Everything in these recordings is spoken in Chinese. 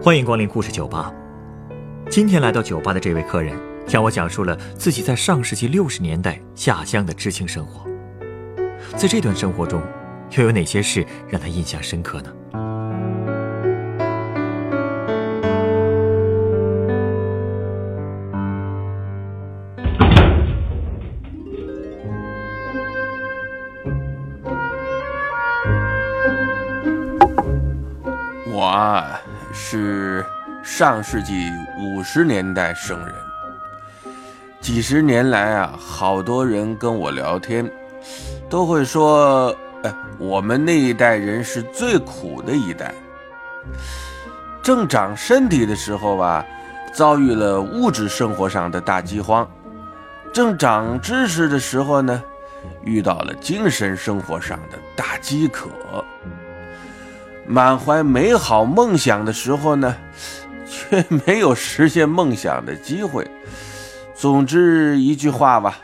欢迎光临故事酒吧。今天来到酒吧的这位客人，向我讲述了自己在上世纪六十年代下乡的知青生活。在这段生活中，又有哪些事让他印象深刻呢？上世纪五十年代生人。几十年来啊，好多人跟我聊天，都会说：“哎，我们那一代人是最苦的一代。正长身体的时候吧，遭遇了物质生活上的大饥荒；正长知识的时候呢，遇到了精神生活上的大饥渴。”满怀美好梦想的时候呢，却没有实现梦想的机会。总之一句话吧，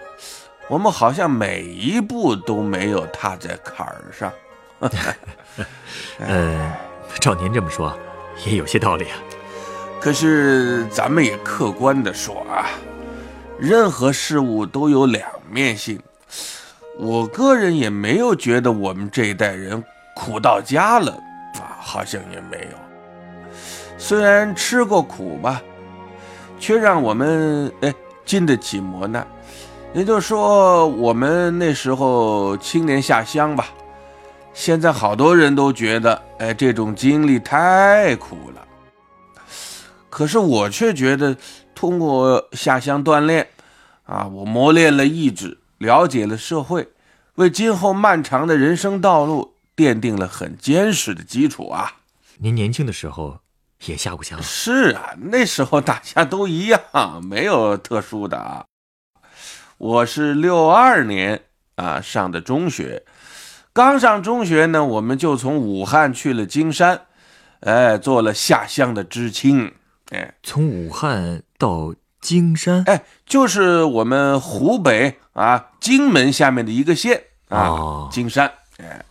我们好像每一步都没有踏在坎儿上。呃，照您这么说，也有些道理啊。可是咱们也客观的说啊，任何事物都有两面性。我个人也没有觉得我们这一代人苦到家了啊。好像也没有，虽然吃过苦吧，却让我们哎经得起磨难。也就说，我们那时候青年下乡吧，现在好多人都觉得哎这种经历太苦了。可是我却觉得，通过下乡锻炼啊，我磨练了意志，了解了社会，为今后漫长的人生道路。奠定了很坚实的基础啊！您年轻的时候也下过乡？是啊，那时候大家都一样，没有特殊的啊。我是六二年啊上的中学，刚上中学呢，我们就从武汉去了金山，哎，做了下乡的知青。哎，从武汉到金山，哎，就是我们湖北啊荆门下面的一个县啊，金山，哎。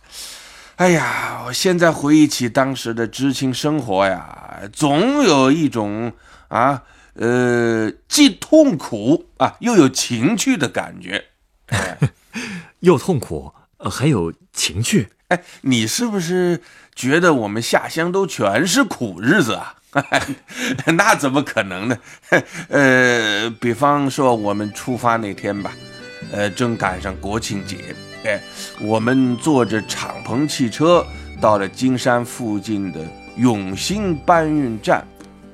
哎呀，我现在回忆起当时的知青生活呀，总有一种啊，呃，既痛苦啊，又有情趣的感觉。又痛苦，还有情趣。哎，你是不是觉得我们下乡都全是苦日子啊？那怎么可能呢？呃，比方说我们出发那天吧，呃，正赶上国庆节。哎，我们坐着敞篷汽车到了金山附近的永兴搬运站。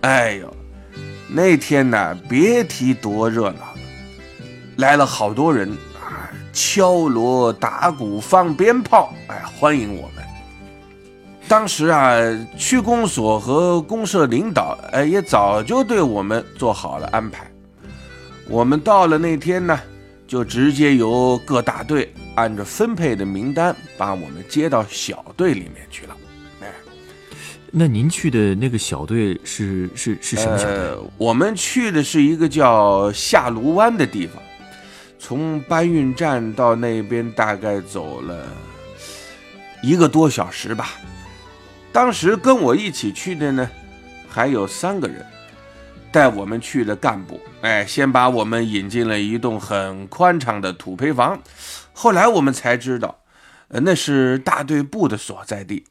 哎呦，那天呢，别提多热闹了，来了好多人，敲锣打鼓放鞭炮，哎，欢迎我们。当时啊，区公所和公社领导哎也早就对我们做好了安排。我们到了那天呢，就直接由各大队。按照分配的名单，把我们接到小队里面去了。哎，那您去的那个小队是是是什么小队？我们去的是一个叫下卢湾的地方，从搬运站到那边大概走了一个多小时吧。当时跟我一起去的呢，还有三个人，带我们去的干部。哎，先把我们引进了一栋很宽敞的土坯房。后来我们才知道，呃，那是大队部的所在地，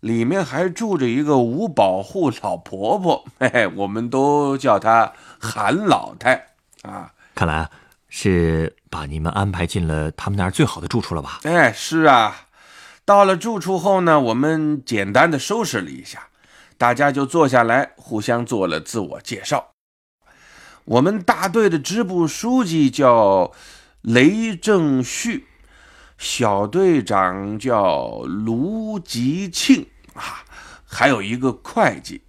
里面还住着一个五保户老婆婆，嘿 嘿，我们都叫她韩老太啊。看来是把你们安排进了他们那儿最好的住处了吧？哎，是啊。到了住处后呢，我们简单的收拾了一下，大家就坐下来，互相做了自我介绍。我们大队的支部书记叫。雷正旭，小队长叫卢吉庆啊，还有一个会计。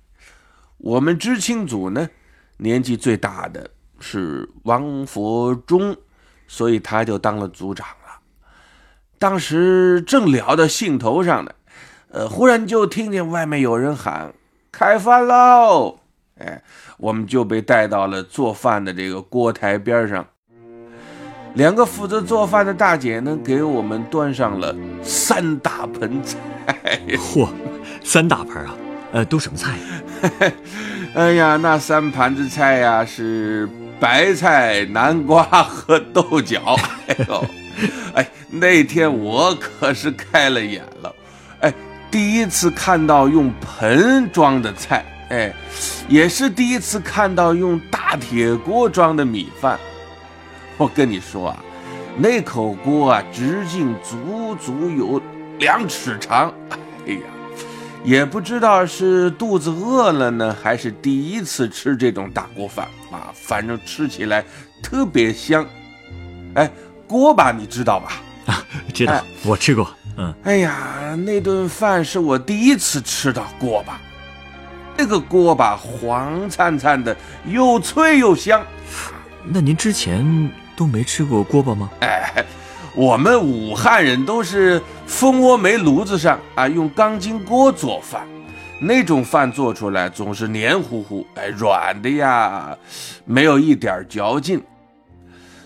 我们知青组呢，年纪最大的是王佛忠，所以他就当了组长了。当时正聊到兴头上呢，呃，忽然就听见外面有人喊：“开饭喽！”哎，我们就被带到了做饭的这个锅台边上。两个负责做饭的大姐呢，给我们端上了三大盆菜。嚯，三大盆啊！呃，都什么菜？哎呀，那三盘子菜呀是白菜、南瓜和豆角。哎呦，哎，那天我可是开了眼了。哎，第一次看到用盆装的菜，哎，也是第一次看到用大铁锅装的米饭。我跟你说啊，那口锅啊，直径足足有两尺长。哎呀！也不知道是肚子饿了呢，还是第一次吃这种大锅饭啊，反正吃起来特别香。哎，锅巴你知道吧？啊，知道，我吃过。嗯，哎呀，那顿饭是我第一次吃到锅巴，那个锅巴黄灿灿的，又脆又香。那您之前都没吃过锅巴吗？哎。我们武汉人都是蜂窝煤炉子上啊，用钢筋锅做饭，那种饭做出来总是黏糊糊，哎，软的呀，没有一点嚼劲。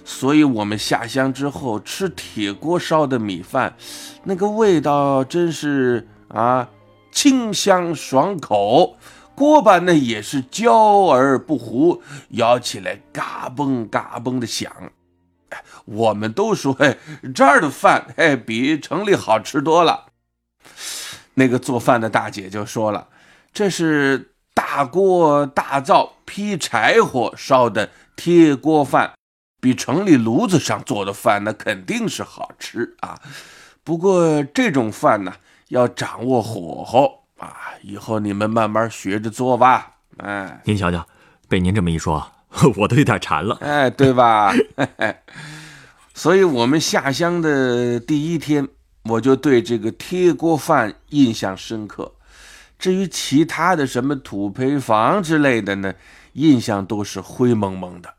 所以，我们下乡之后吃铁锅烧的米饭，那个味道真是啊，清香爽口。锅巴呢也是焦而不糊，咬起来嘎嘣嘎嘣的响。我们都说，哎，这儿的饭，哎，比城里好吃多了。那个做饭的大姐就说了，这是大锅大灶劈柴火烧的铁锅饭，比城里炉子上做的饭那肯定是好吃啊。不过这种饭呢，要掌握火候啊，以后你们慢慢学着做吧。哎，您瞧瞧，被您这么一说，我都有点馋了。哎，对吧？所以，我们下乡的第一天，我就对这个铁锅饭印象深刻。至于其他的什么土坯房之类的呢，印象都是灰蒙蒙的。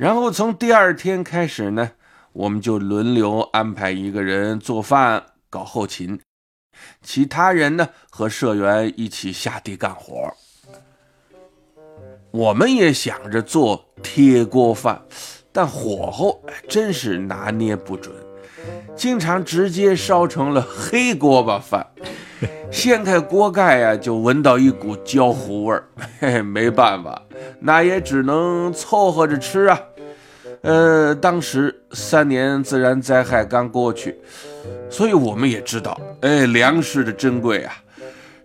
然后从第二天开始呢，我们就轮流安排一个人做饭、搞后勤，其他人呢和社员一起下地干活。我们也想着做铁锅饭。但火候真是拿捏不准，经常直接烧成了黑锅巴饭。掀开锅盖呀，就闻到一股焦糊味儿。嘿嘿，没办法，那也只能凑合着吃啊。呃，当时三年自然灾害刚过去，所以我们也知道，哎，粮食的珍贵啊，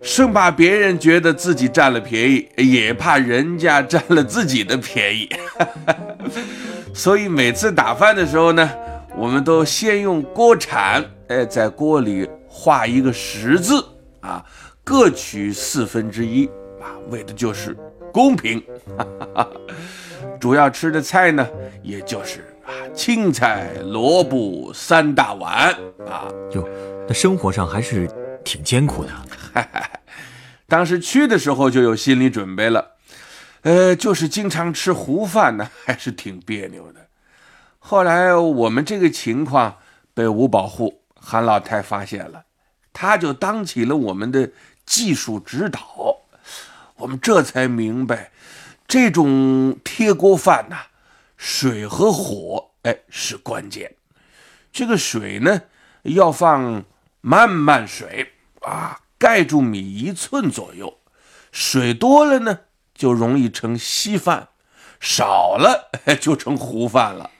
生怕别人觉得自己占了便宜，也怕人家占了自己的便宜。所以每次打饭的时候呢，我们都先用锅铲，哎，在锅里画一个十字啊，各取四分之一啊，为的就是公平。主要吃的菜呢，也就是啊，青菜、萝卜三大碗啊。哟，那生活上还是挺艰苦的。当时去的时候就有心理准备了。呃，就是经常吃糊饭呢，还是挺别扭的。后来我们这个情况被五保户韩老太发现了，他就当起了我们的技术指导。我们这才明白，这种铁锅饭呐，水和火哎是关键。这个水呢，要放慢慢水啊，盖住米一寸左右。水多了呢。就容易成稀饭，少了 就成糊饭了。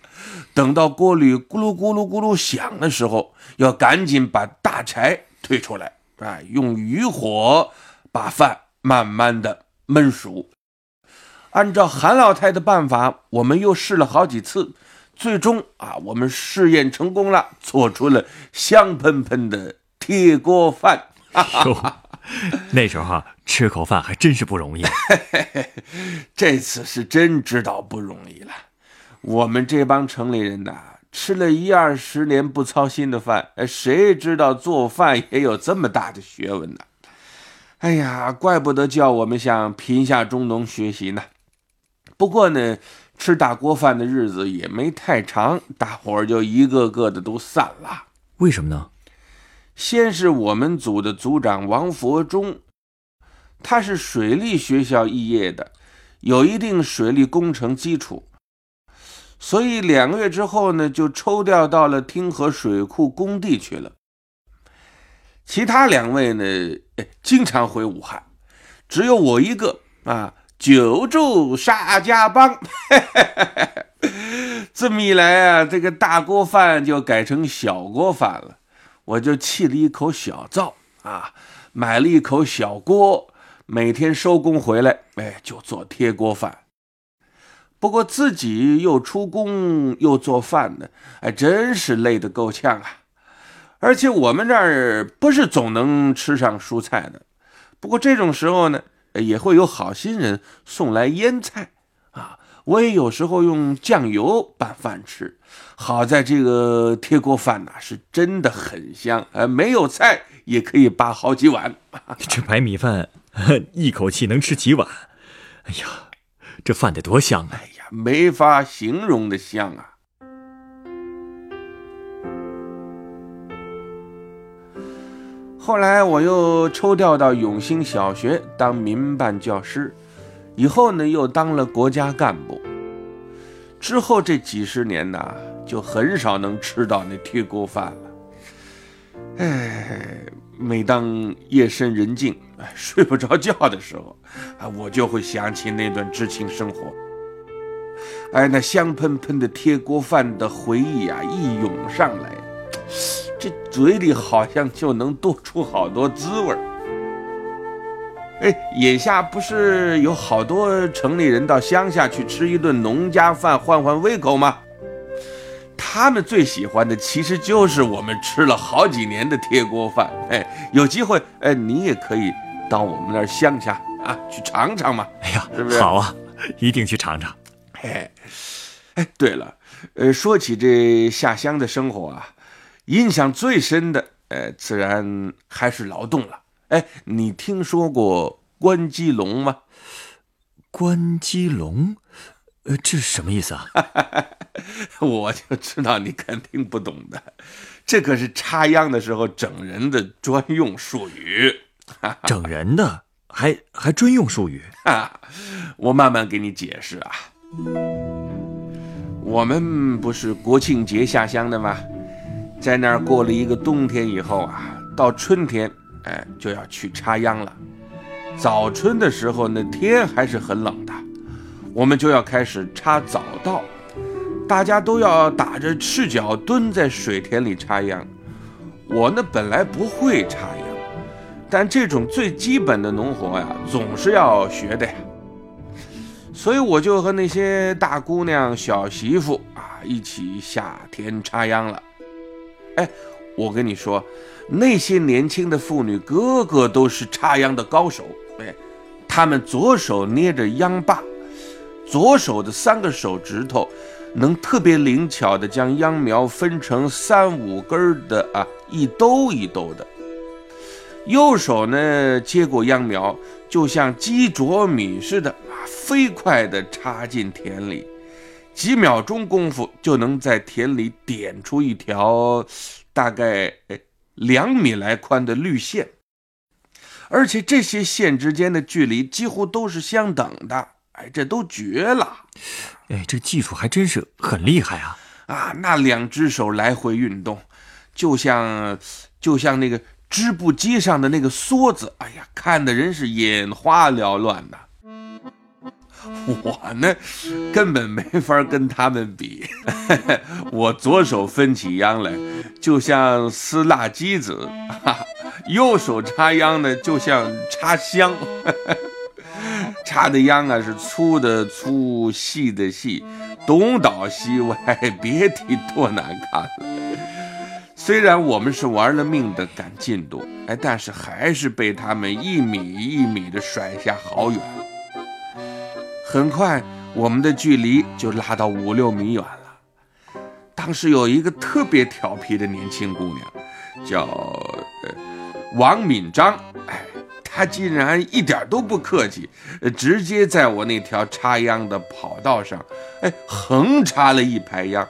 等到锅里咕噜咕噜咕噜响的时候，要赶紧把大柴推出来，啊，用余火把饭慢慢的焖熟。按照韩老太的办法，我们又试了好几次，最终啊，我们试验成功了，做出了香喷喷的铁锅饭。那时候哈，吃口饭还真是不容易。这次是真知道不容易了。我们这帮城里人呐，吃了一二十年不操心的饭，谁知道做饭也有这么大的学问呢？哎呀，怪不得叫我们向贫下中农学习呢。不过呢，吃大锅饭的日子也没太长，大伙儿就一个个的都散了。为什么呢？先是我们组的组长王佛忠，他是水利学校肄业的，有一定水利工程基础，所以两个月之后呢，就抽调到了汀河水库工地去了。其他两位呢，经常回武汉，只有我一个啊，久住沙家浜。这么一来啊，这个大锅饭就改成小锅饭了。我就砌了一口小灶啊，买了一口小锅，每天收工回来，哎，就做贴锅饭。不过自己又出工又做饭的，哎，真是累得够呛啊！而且我们这儿不是总能吃上蔬菜的。不过这种时候呢，也会有好心人送来腌菜啊。我也有时候用酱油拌饭吃。好在这个铁锅饭呐，是真的很香，呃，没有菜也可以扒好几碗。这白米饭一口气能吃几碗？哎呀，这饭得多香啊！哎呀，没法形容的香啊！后来我又抽调到永兴小学当民办教师，以后呢又当了国家干部。之后这几十年呐，就很少能吃到那铁锅饭了。哎，每当夜深人静、睡不着觉的时候，啊，我就会想起那段知青生活。哎，那香喷喷的铁锅饭的回忆啊，一涌上来。这嘴里好像就能多出好多滋味儿。哎，眼下不是有好多城里人到乡下去吃一顿农家饭换换胃口吗？他们最喜欢的其实就是我们吃了好几年的铁锅饭。哎，有机会，哎，你也可以到我们那儿乡下啊去尝尝嘛。哎呀，是不是？好啊，一定去尝尝。哎，哎，对了，呃，说起这下乡的生活啊。印象最深的，呃，自然还是劳动了。哎，你听说过关鸡笼吗？关鸡笼，呃，这是什么意思啊？我就知道你肯定不懂的，这可是插秧的时候整人的专用术语。整人的，还还专用术语？我慢慢给你解释啊。我们不是国庆节下乡的吗？在那儿过了一个冬天以后啊，到春天，哎，就要去插秧了。早春的时候，那天还是很冷的，我们就要开始插早稻。大家都要打着赤脚蹲在水田里插秧。我呢，本来不会插秧，但这种最基本的农活呀，总是要学的呀。所以我就和那些大姑娘、小媳妇啊，一起下田插秧了。哎，我跟你说，那些年轻的妇女个个都是插秧的高手。哎，她们左手捏着秧把，左手的三个手指头能特别灵巧的将秧苗分成三五根的啊，一兜一兜的。右手呢接过秧苗，就像鸡啄米似的啊，飞快地插进田里。几秒钟功夫就能在田里点出一条大概两米来宽的绿线，而且这些线之间的距离几乎都是相等的。哎，这都绝了！哎，这技术还真是很厉害啊！啊，那两只手来回运动，就像就像那个织布机上的那个梭子。哎呀，看的人是眼花缭乱的。我呢，根本没法跟他们比。我左手分起秧来，就像撕辣鸡子；右手插秧呢，就像插香。插的秧啊，是粗的粗，细的细，东倒西歪，别提多难看了。虽然我们是玩了命的赶进度，哎，但是还是被他们一米一米的甩下好远。很快，我们的距离就拉到五六米远了。当时有一个特别调皮的年轻姑娘，叫呃王敏章。哎，她竟然一点都不客气，直接在我那条插秧的跑道上，哎，横插了一排秧，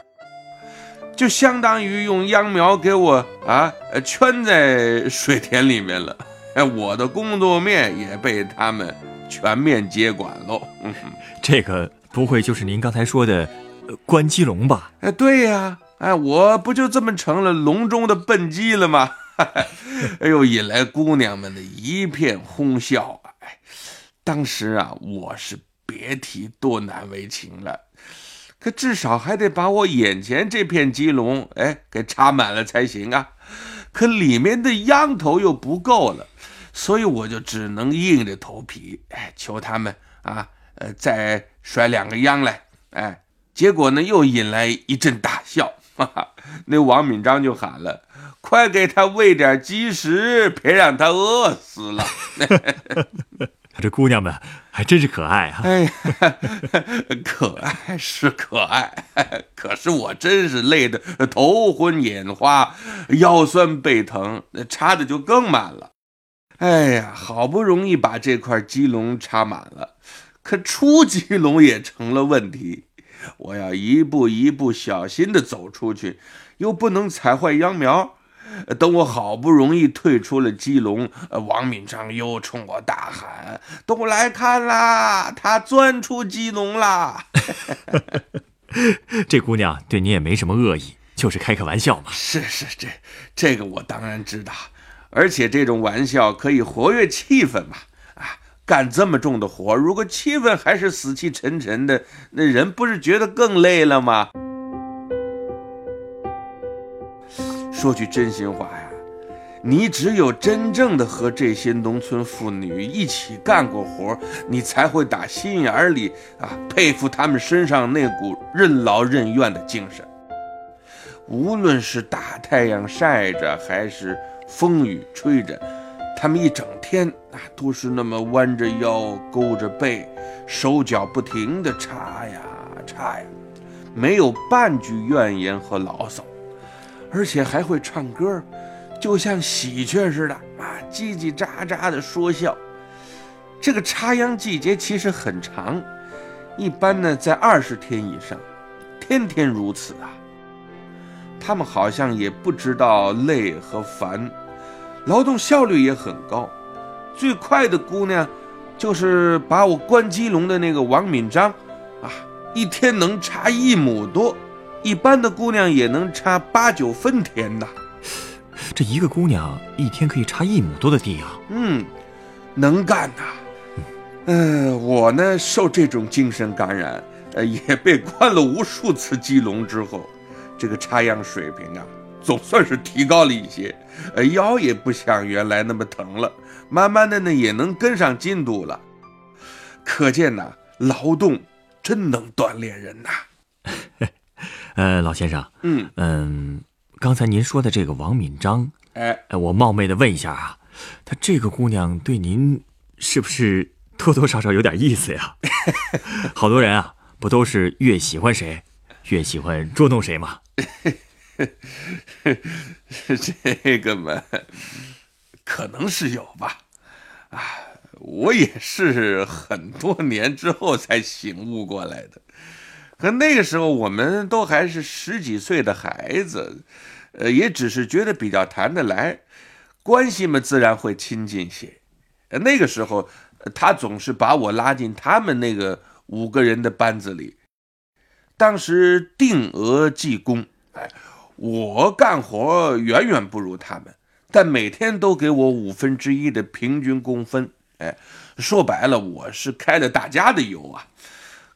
就相当于用秧苗给我啊圈在水田里面了。哎，我的工作面也被他们。全面接管喽！这个不会就是您刚才说的关鸡笼吧？哎，对呀，哎，我不就这么成了笼中的笨鸡了吗？哎呦，引来姑娘们的一片哄笑。哎，当时啊，我是别提多难为情了。可至少还得把我眼前这片鸡笼，哎，给插满了才行啊。可里面的秧头又不够了，所以我就只能硬着头皮，哎，求他们啊，呃，再甩两个秧来，哎。结果呢，又引来一阵大笑。哈哈，那王敏章就喊了：“快给他喂点鸡食，别让他饿死了。”这姑娘们还真是可爱啊！哎，可爱是可爱，可是我真是累得头昏眼花，腰酸背疼，插的就更满了。哎呀，好不容易把这块鸡笼插满了，可出鸡笼也成了问题。我要一步一步小心地走出去，又不能踩坏秧苗。等我好不容易退出了鸡笼，王敏章又冲我大喊：“都来看啦，他钻出鸡笼啦！” 这姑娘对你也没什么恶意，就是开个玩笑嘛。是是，这这个我当然知道，而且这种玩笑可以活跃气氛嘛。啊干这么重的活，如果气氛还是死气沉沉的，那人不是觉得更累了吗？说句真心话呀，你只有真正的和这些农村妇女一起干过活，你才会打心眼里啊佩服她们身上那股任劳任怨的精神。无论是大太阳晒着，还是风雨吹着。他们一整天啊，都是那么弯着腰、勾着背，手脚不停地插呀插呀，没有半句怨言和牢骚，而且还会唱歌，就像喜鹊似的啊，叽叽喳喳地说笑。这个插秧季节其实很长，一般呢在二十天以上，天天如此啊。他们好像也不知道累和烦。劳动效率也很高，最快的姑娘，就是把我关鸡笼的那个王敏章，啊，一天能插一亩多，一般的姑娘也能插八九分田呐。这一个姑娘一天可以插一亩多的地啊？嗯，能干呐。嗯，我呢受这种精神感染，呃，也被关了无数次鸡笼之后，这个插秧水平啊。总算是提高了一些，呃，腰也不像原来那么疼了，慢慢的呢也能跟上进度了。可见呐，劳动真能锻炼人呐。呃，老先生，嗯嗯，刚才您说的这个王敏章，哎，我冒昧的问一下啊，她这个姑娘对您是不是多多少少有点意思呀？好多人啊，不都是越喜欢谁，越喜欢捉弄谁吗？这个嘛，可能是有吧。啊，我也是很多年之后才醒悟过来的。可那个时候，我们都还是十几岁的孩子，呃，也只是觉得比较谈得来，关系嘛，自然会亲近些。那个时候，他总是把我拉进他们那个五个人的班子里，当时定额计工，哎。我干活远远不如他们，但每天都给我五分之一的平均工分。哎，说白了，我是开了大家的油啊。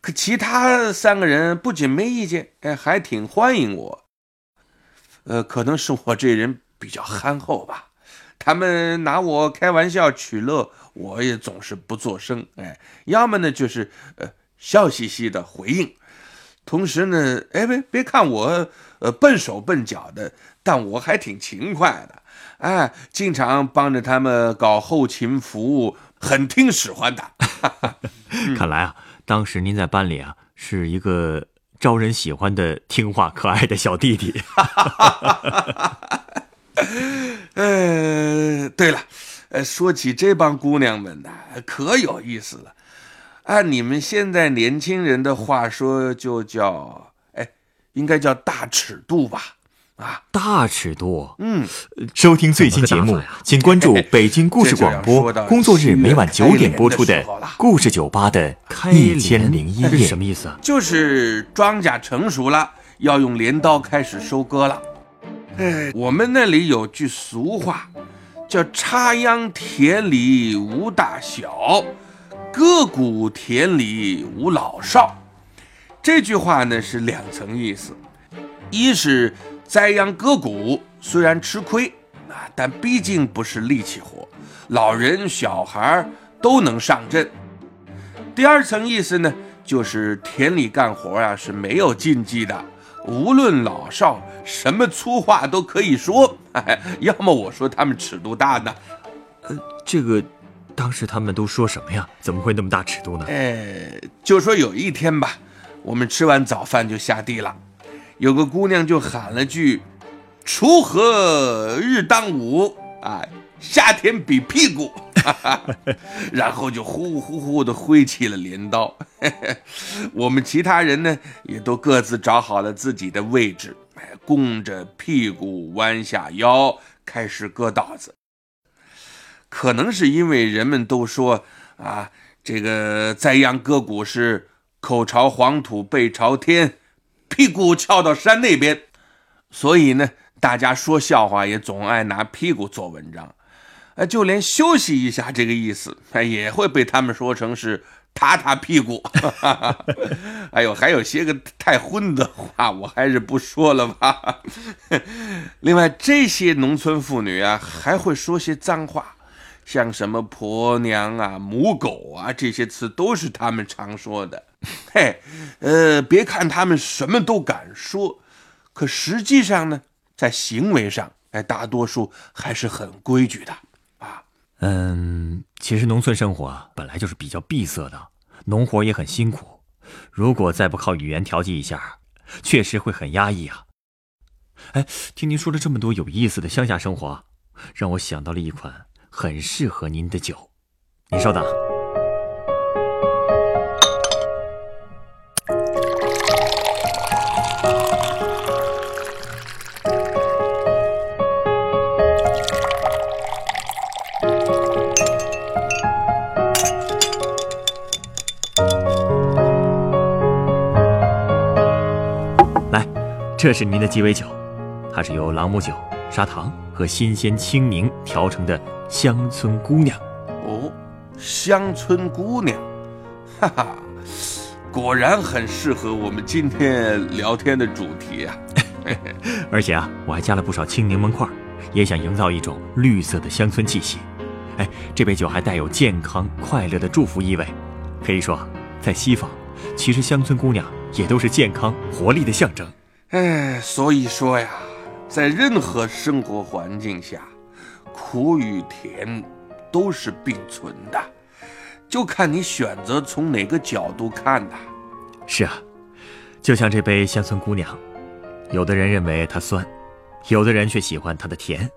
可其他三个人不仅没意见，哎，还挺欢迎我。呃，可能是我这人比较憨厚吧，他们拿我开玩笑取乐，我也总是不作声。哎，要么呢就是呃笑嘻嘻的回应。同时呢，哎，别别看我，呃，笨手笨脚的，但我还挺勤快的，哎，经常帮着他们搞后勤服务，很听使唤的。看来啊，当时您在班里啊，是一个招人喜欢的、听话可爱的小弟弟。呃，对了，呃，说起这帮姑娘们呢，可有意思了。按你们现在年轻人的话说，就叫哎，应该叫大尺度吧？啊，大尺度。嗯，收听最新节目，请关注北京故事广播，工作日每晚九点播出的《故事酒吧》的一千零一夜。什么意思啊？就是庄稼成熟了，要用镰刀开始收割了。哎，我们那里有句俗话，叫“插秧田里无大小，割谷田里无老少”。这句话呢是两层意思，一是栽秧割谷虽然吃亏啊，但毕竟不是力气活，老人小孩都能上阵。第二层意思呢，就是田里干活啊是没有禁忌的。无论老少，什么粗话都可以说。要么我说他们尺度大呢？呃，这个，当时他们都说什么呀？怎么会那么大尺度呢？哎，就说有一天吧，我们吃完早饭就下地了，有个姑娘就喊了句：“锄禾日当午啊，夏天比屁股。”然后就呼呼呼的挥起了镰刀，我们其他人呢也都各自找好了自己的位置，哎，弓着屁股，弯下腰，开始割稻子。可能是因为人们都说啊，这个栽秧割谷是口朝黄土背朝天，屁股翘到山那边，所以呢，大家说笑话也总爱拿屁股做文章。哎，就连休息一下这个意思，哎，也会被他们说成是踏踏屁股。哎呦，还有些个太荤的话，我还是不说了吧。另外，这些农村妇女啊，还会说些脏话，像什么婆娘啊、母狗啊这些词，都是他们常说的。嘿，呃，别看他们什么都敢说，可实际上呢，在行为上，哎，大多数还是很规矩的。啊嗯，其实农村生活，本来就是比较闭塞的，农活也很辛苦。如果再不靠语言调剂一下，确实会很压抑啊。哎，听您说了这么多有意思的乡下生活，让我想到了一款很适合您的酒。您稍等。来这是您的鸡尾酒，它是由朗姆酒、砂糖和新鲜青柠调成的乡村姑娘。哦，乡村姑娘，哈哈，果然很适合我们今天聊天的主题啊！而且啊，我还加了不少青柠檬块，也想营造一种绿色的乡村气息。哎，这杯酒还带有健康快乐的祝福意味。可以说，在西方，其实乡村姑娘也都是健康活力的象征。哎，所以说呀，在任何生活环境下，苦与甜都是并存的，就看你选择从哪个角度看呐。是啊，就像这杯乡村姑娘，有的人认为它酸，有的人却喜欢它的甜。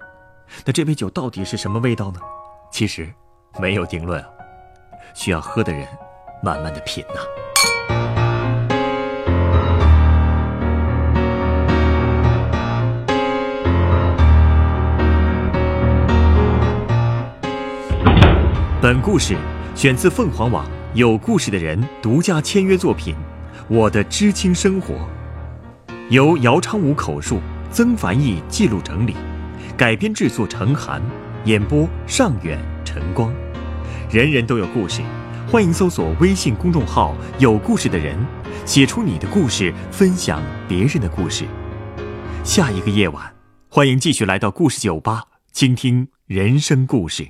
那这杯酒到底是什么味道呢？其实没有定论，需要喝的人慢慢的品呐。本故事选自凤凰网有故事的人独家签约作品《我的知青生活》，由姚昌武口述，曾凡毅记录整理，改编制作程涵，演播尚远、晨光。人人都有故事，欢迎搜索微信公众号“有故事的人”，写出你的故事，分享别人的故事。下一个夜晚，欢迎继续来到故事酒吧，倾听人生故事。